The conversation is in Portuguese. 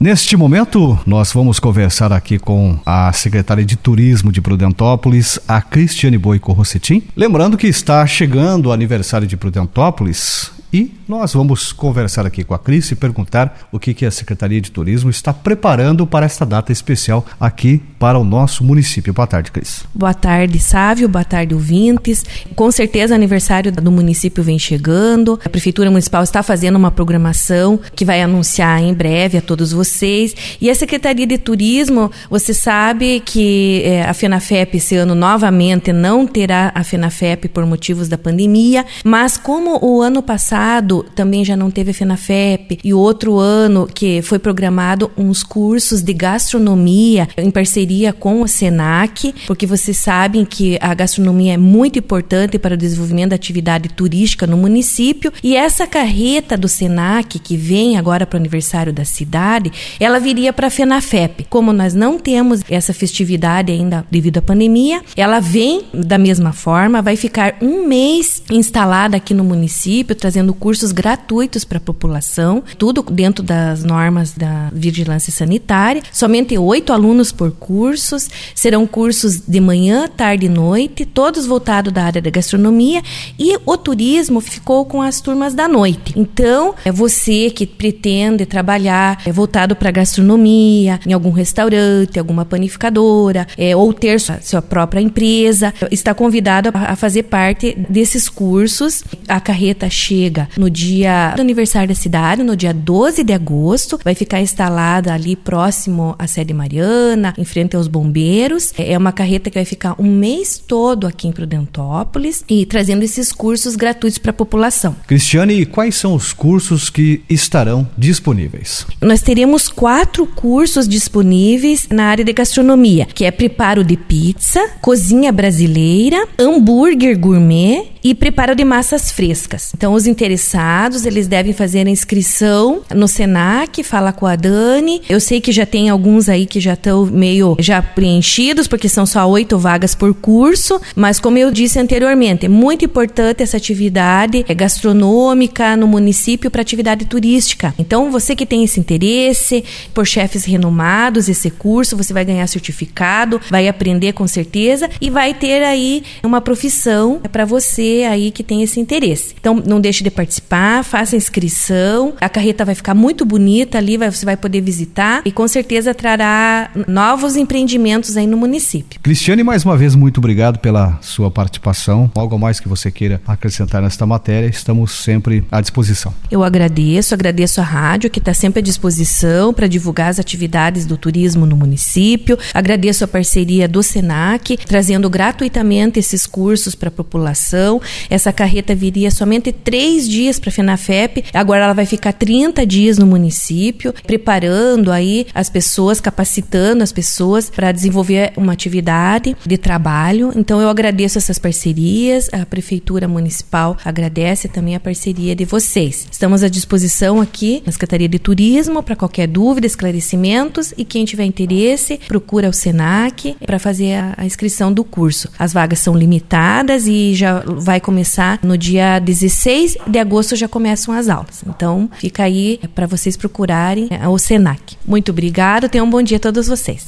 Neste momento, nós vamos conversar aqui com a secretária de Turismo de Prudentópolis, a Cristiane Boico Rossetim. Lembrando que está chegando o aniversário de Prudentópolis e nós vamos conversar aqui com a Cris e perguntar o que, que a Secretaria de Turismo está preparando para esta data especial aqui para o nosso município. Boa tarde, Cris. Boa tarde, Sávio. Boa tarde, ouvintes. Com certeza, aniversário do município vem chegando. A Prefeitura Municipal está fazendo uma programação que vai anunciar em breve a todos vocês. E a Secretaria de Turismo, você sabe que é, a FENAFEP esse ano novamente não terá a FENAFEP por motivos da pandemia, mas como o ano passado também já não teve a FENAFEP e outro ano que foi programado uns cursos de gastronomia em parceria com o SENAC, porque vocês sabem que a gastronomia é muito importante para o desenvolvimento da atividade turística no município e essa carreta do SENAC que vem agora para o aniversário da cidade, ela viria para a FENAFEP. Como nós não temos essa festividade ainda devido à pandemia, ela vem da mesma forma, vai ficar um mês instalada aqui no município, trazendo cursos cursos gratuitos para a população, tudo dentro das normas da vigilância sanitária. Somente oito alunos por cursos. Serão cursos de manhã, tarde e noite, todos voltados da área da gastronomia. E o turismo ficou com as turmas da noite. Então, é você que pretende trabalhar é voltado para gastronomia, em algum restaurante, alguma panificadora, é, ou ter sua, sua própria empresa, está convidado a, a fazer parte desses cursos. A carreta chega no dia do aniversário da cidade, no dia 12 de agosto. Vai ficar instalada ali próximo à sede Mariana, em frente aos bombeiros. É uma carreta que vai ficar um mês todo aqui em Prudentópolis e trazendo esses cursos gratuitos para a população. Cristiane, quais são os cursos que estarão disponíveis? Nós teremos quatro cursos disponíveis na área de gastronomia, que é preparo de pizza, cozinha brasileira, hambúrguer gourmet e preparo de massas frescas. Então, os interessados, eles devem fazer a inscrição no Senac, fala com a Dani. Eu sei que já tem alguns aí que já estão meio já preenchidos, porque são só oito vagas por curso, mas como eu disse anteriormente, é muito importante essa atividade gastronômica no município para atividade turística. Então, você que tem esse interesse, por chefes renomados, esse curso, você vai ganhar certificado, vai aprender com certeza e vai ter aí uma profissão para você aí que tem esse interesse. Então, não deixe de participar, faça inscrição. A carreta vai ficar muito bonita ali, vai, você vai poder visitar e com certeza trará novos empreendimentos aí no município. Cristiane, mais uma vez, muito obrigado pela sua participação. Algo mais que você queira acrescentar nesta matéria, estamos sempre à disposição. Eu agradeço, agradeço a rádio que está sempre à disposição para divulgar as atividades do turismo no município. Agradeço a parceria do SENAC, trazendo gratuitamente esses cursos para a população. Essa carreta viria somente três dias para a FENAFEP, agora ela vai ficar 30 dias no município, preparando aí as pessoas, capacitando as pessoas para desenvolver uma atividade de trabalho. Então eu agradeço essas parcerias, a Prefeitura Municipal agradece também a parceria de vocês. Estamos à disposição aqui na Secretaria de Turismo para qualquer dúvida, esclarecimentos e quem tiver interesse, procura o SENAC para fazer a, inscrição do curso. As vagas são limitadas e já vai começar no dia 16 de agosto já começam as aulas. Então, fica aí para vocês procurarem o Senac. Muito obrigado, tenham um bom dia a todos vocês.